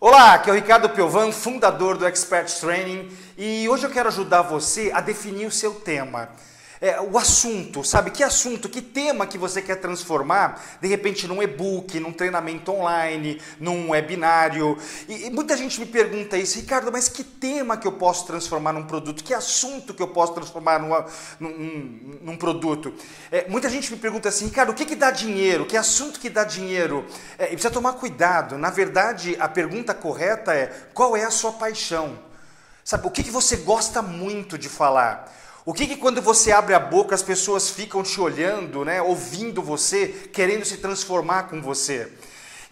Olá, aqui é o Ricardo Piovan, fundador do Expert Training, e hoje eu quero ajudar você a definir o seu tema. É, o assunto, sabe? Que assunto, que tema que você quer transformar, de repente, num e-book, num treinamento online, num webinário. E, e, muita gente me pergunta isso, Ricardo, mas que tema que eu posso transformar num produto? Que assunto que eu posso transformar numa, num, num, produto? É, muita gente me pergunta assim, Ricardo, o que, que dá dinheiro? Que assunto que dá dinheiro? É, e precisa tomar cuidado. Na verdade, a pergunta correta é: qual é a sua paixão? Sabe, o que, que você gosta muito de falar? O que, que quando você abre a boca as pessoas ficam te olhando, né, ouvindo você, querendo se transformar com você?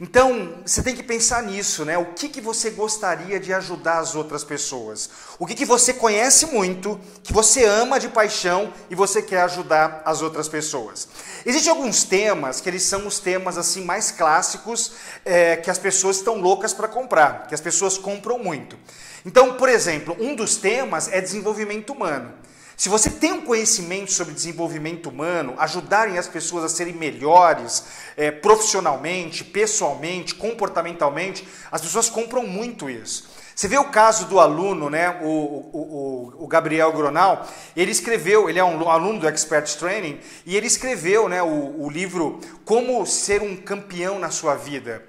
Então, você tem que pensar nisso, né? O que, que você gostaria de ajudar as outras pessoas? O que, que você conhece muito, que você ama de paixão e você quer ajudar as outras pessoas? Existem alguns temas que eles são os temas assim mais clássicos é, que as pessoas estão loucas para comprar, que as pessoas compram muito. Então, por exemplo, um dos temas é desenvolvimento humano. Se você tem um conhecimento sobre desenvolvimento humano, ajudarem as pessoas a serem melhores é, profissionalmente, pessoalmente, comportamentalmente, as pessoas compram muito isso. Você vê o caso do aluno, né, o, o, o, Gabriel Gronal, ele escreveu, ele é um aluno do Expert Training, e ele escreveu né, o, o livro Como Ser um Campeão na Sua Vida.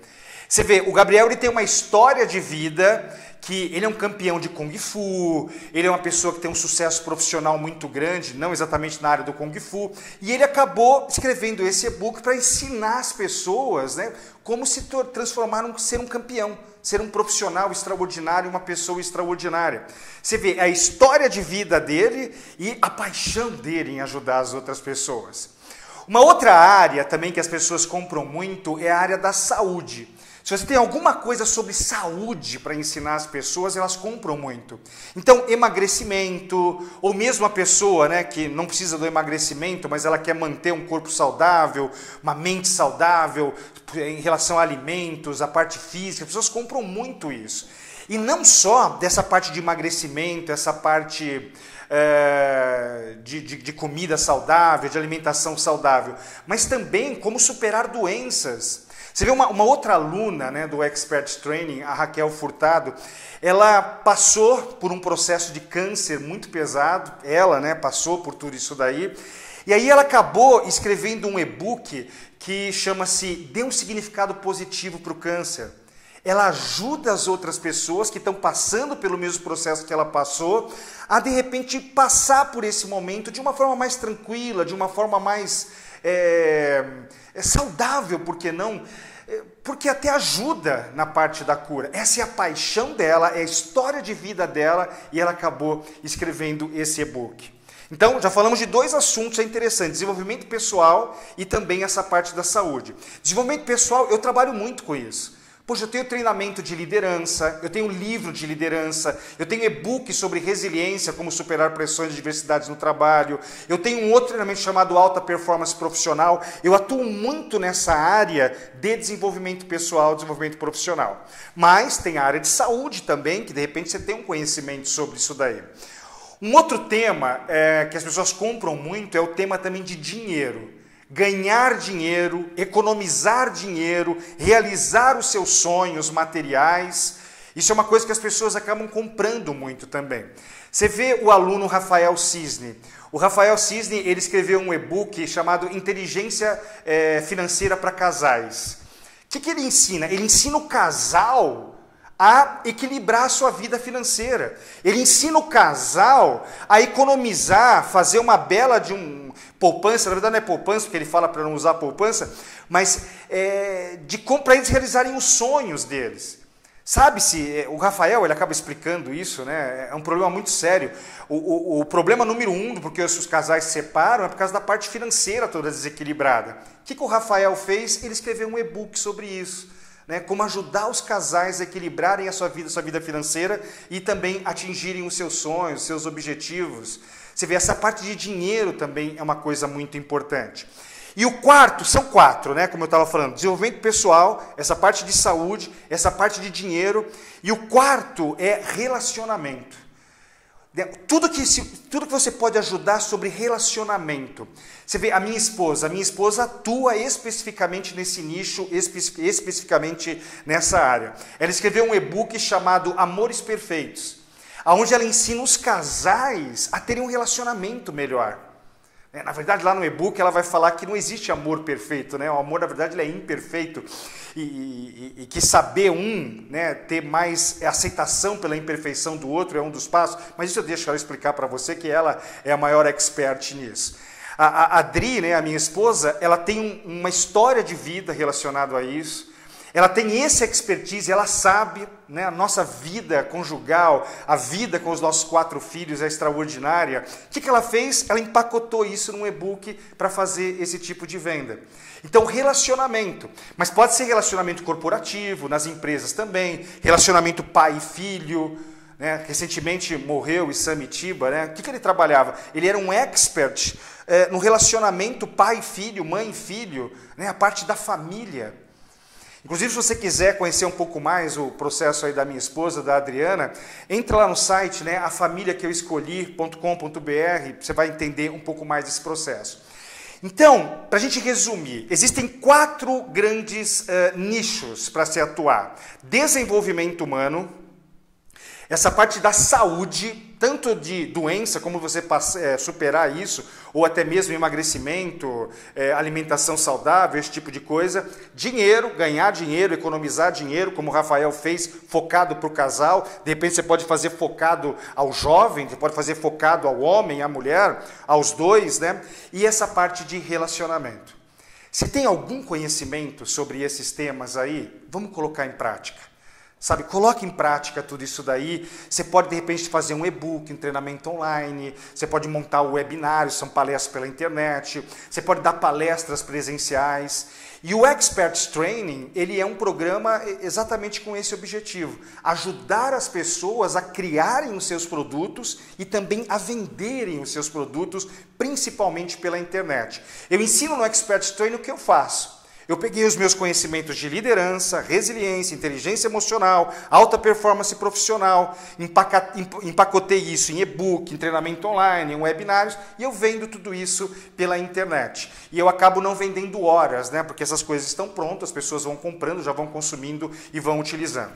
Você vê, o Gabriel ele tem uma história de vida que ele é um campeão de Kung Fu, ele é uma pessoa que tem um sucesso profissional muito grande, não exatamente na área do Kung Fu, e ele acabou escrevendo esse e-book para ensinar as pessoas né, como se transformar em ser um campeão, ser um profissional extraordinário, uma pessoa extraordinária. Você vê a história de vida dele e a paixão dele em ajudar as outras pessoas. Uma outra área também que as pessoas compram muito é a área da saúde. Se você tem alguma coisa sobre saúde para ensinar as pessoas, elas compram muito. Então, emagrecimento, ou mesmo a pessoa né, que não precisa do emagrecimento, mas ela quer manter um corpo saudável, uma mente saudável, em relação a alimentos, a parte física, as pessoas compram muito isso. E não só dessa parte de emagrecimento, essa parte é, de, de, de comida saudável, de alimentação saudável, mas também como superar doenças. Você vê uma, uma outra aluna né, do Expert Training, a Raquel Furtado, ela passou por um processo de câncer muito pesado, ela né, passou por tudo isso daí, e aí ela acabou escrevendo um e-book que chama-se Dê um significado positivo para o câncer. Ela ajuda as outras pessoas que estão passando pelo mesmo processo que ela passou a de repente passar por esse momento de uma forma mais tranquila, de uma forma mais é, é saudável, por que não? É, porque até ajuda na parte da cura. Essa é a paixão dela, é a história de vida dela e ela acabou escrevendo esse e-book. Então, já falamos de dois assuntos interessantes: desenvolvimento pessoal e também essa parte da saúde. Desenvolvimento pessoal, eu trabalho muito com isso. Poxa, eu tenho treinamento de liderança, eu tenho livro de liderança, eu tenho e-book sobre resiliência, como superar pressões e diversidades no trabalho, eu tenho um outro treinamento chamado Alta Performance Profissional. Eu atuo muito nessa área de desenvolvimento pessoal, desenvolvimento profissional. Mas tem a área de saúde também, que de repente você tem um conhecimento sobre isso daí. Um outro tema é, que as pessoas compram muito é o tema também de dinheiro ganhar dinheiro, economizar dinheiro, realizar os seus sonhos materiais. Isso é uma coisa que as pessoas acabam comprando muito também. Você vê o aluno Rafael Cisne. O Rafael Cisne ele escreveu um e-book chamado Inteligência é, Financeira para Casais. O que, que ele ensina? Ele ensina o casal a equilibrar a sua vida financeira. Ele ensina o casal a economizar, fazer uma bela de um poupança, na verdade não é poupança, porque ele fala para não usar poupança, mas é, de para eles realizarem os sonhos deles. Sabe-se, é, o Rafael ele acaba explicando isso, né? É um problema muito sério. O, o, o problema número um porque os casais se separam é por causa da parte financeira toda desequilibrada. O que, que o Rafael fez? Ele escreveu um e-book sobre isso né, como ajudar os casais a equilibrarem a sua vida, a sua vida financeira e também atingirem os seus sonhos, os seus objetivos. Você vê, essa parte de dinheiro também é uma coisa muito importante. E o quarto, são quatro, né? Como eu estava falando, desenvolvimento pessoal, essa parte de saúde, essa parte de dinheiro. E o quarto é relacionamento. tudo que, tudo que você pode ajudar sobre relacionamento. Você vê, a minha esposa, a minha esposa atua especificamente nesse nicho, especificamente nessa área. Ela escreveu um e-book chamado Amores Perfeitos, onde ela ensina os casais a terem um relacionamento melhor. É, na verdade, lá no e-book ela vai falar que não existe amor perfeito, né? O amor, na verdade, ele é imperfeito. E, e, e, que saber um, né, ter mais aceitação pela imperfeição do outro é um dos passos. Mas isso eu deixo ela explicar para você, que ela é a maior expert nisso. A, a, Adri, né, a minha esposa, ela tem um, uma história de vida relacionada a isso. Ela tem esse expertise, ela sabe, né, a nossa vida conjugal, a vida com os nossos quatro filhos é extraordinária. O que, que ela fez? Ela empacotou isso num e-book para fazer esse tipo de venda. Então, relacionamento, mas pode ser relacionamento corporativo, nas empresas também, relacionamento pai e filho. Né? Recentemente morreu o Samitiba, né? o que, que ele trabalhava? Ele era um expert é, no relacionamento pai-filho, mãe-filho, né? a parte da família. Inclusive, se você quiser conhecer um pouco mais o processo aí da minha esposa, da Adriana, entra lá no site, né, a família que eu escolhi.com.br, você vai entender um pouco mais desse processo. Então, para a gente resumir, existem quatro grandes uh, nichos para se atuar: desenvolvimento humano, essa parte da saúde, tanto de doença, como você é, superar isso, ou até mesmo emagrecimento, é, alimentação saudável, esse tipo de coisa. Dinheiro, ganhar dinheiro, economizar dinheiro, como o Rafael fez, focado para o casal. De repente você pode fazer focado ao jovem, você pode fazer focado ao homem, à mulher, aos dois, né? E essa parte de relacionamento. Se tem algum conhecimento sobre esses temas aí, vamos colocar em prática. Sabe, coloque em prática tudo isso daí. Você pode de repente fazer um e-book, um treinamento online, você pode montar um webinário, são palestras pela internet, você pode dar palestras presenciais. E o Experts Training, ele é um programa exatamente com esse objetivo, ajudar as pessoas a criarem os seus produtos e também a venderem os seus produtos, principalmente pela internet. Eu ensino no Experts Training o que eu faço. Eu peguei os meus conhecimentos de liderança, resiliência, inteligência emocional, alta performance profissional, empacotei isso em e-book, em treinamento online, em webinários, e eu vendo tudo isso pela internet. E eu acabo não vendendo horas, né? Porque essas coisas estão prontas, as pessoas vão comprando, já vão consumindo e vão utilizando.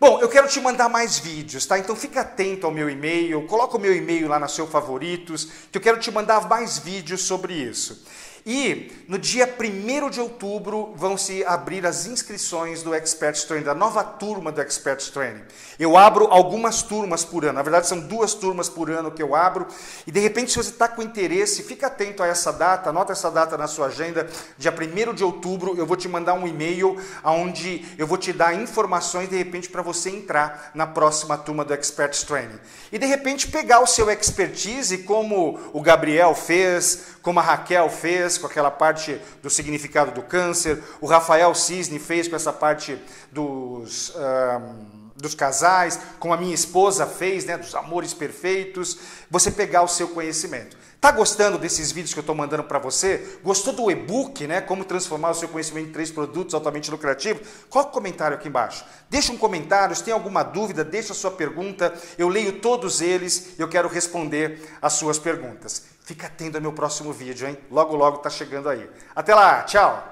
Bom, eu quero te mandar mais vídeos, tá? Então fica atento ao meu e-mail, coloca o meu e-mail lá no seu favoritos, que eu quero te mandar mais vídeos sobre isso. E no dia 1 de outubro vão se abrir as inscrições do Expert Training, da nova turma do Expert Training. Eu abro algumas turmas por ano, na verdade são duas turmas por ano que eu abro. E de repente, se você está com interesse, fica atento a essa data, anota essa data na sua agenda. Dia 1 de outubro eu vou te mandar um e-mail onde eu vou te dar informações de repente para você entrar na próxima turma do Expert Training. E de repente pegar o seu expertise, como o Gabriel fez, como a Raquel fez com aquela parte do significado do câncer, o Rafael Cisne fez com essa parte dos, um, dos casais, como a minha esposa fez, né, dos amores perfeitos, você pegar o seu conhecimento. Tá gostando desses vídeos que eu estou mandando para você? Gostou do e-book, né? Como transformar o seu conhecimento em três produtos altamente lucrativos? Coloque um comentário aqui embaixo. Deixa um comentário, se tem alguma dúvida, deixa a sua pergunta. Eu leio todos eles e eu quero responder as suas perguntas. Fica atento ao meu próximo vídeo, hein? Logo, logo está chegando aí. Até lá, tchau!